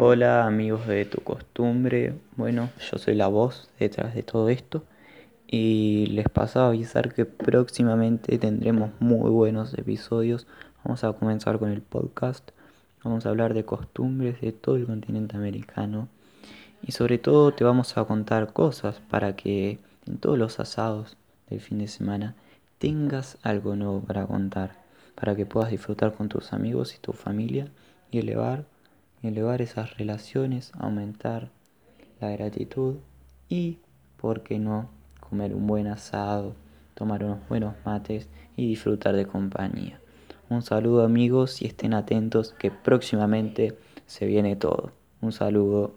Hola amigos de tu costumbre, bueno, yo soy la voz detrás de todo esto y les paso a avisar que próximamente tendremos muy buenos episodios. Vamos a comenzar con el podcast, vamos a hablar de costumbres de todo el continente americano y sobre todo te vamos a contar cosas para que en todos los asados del fin de semana tengas algo nuevo para contar, para que puedas disfrutar con tus amigos y tu familia y elevar elevar esas relaciones, aumentar la gratitud y, ¿por qué no?, comer un buen asado, tomar unos buenos mates y disfrutar de compañía. Un saludo amigos y estén atentos que próximamente se viene todo. Un saludo.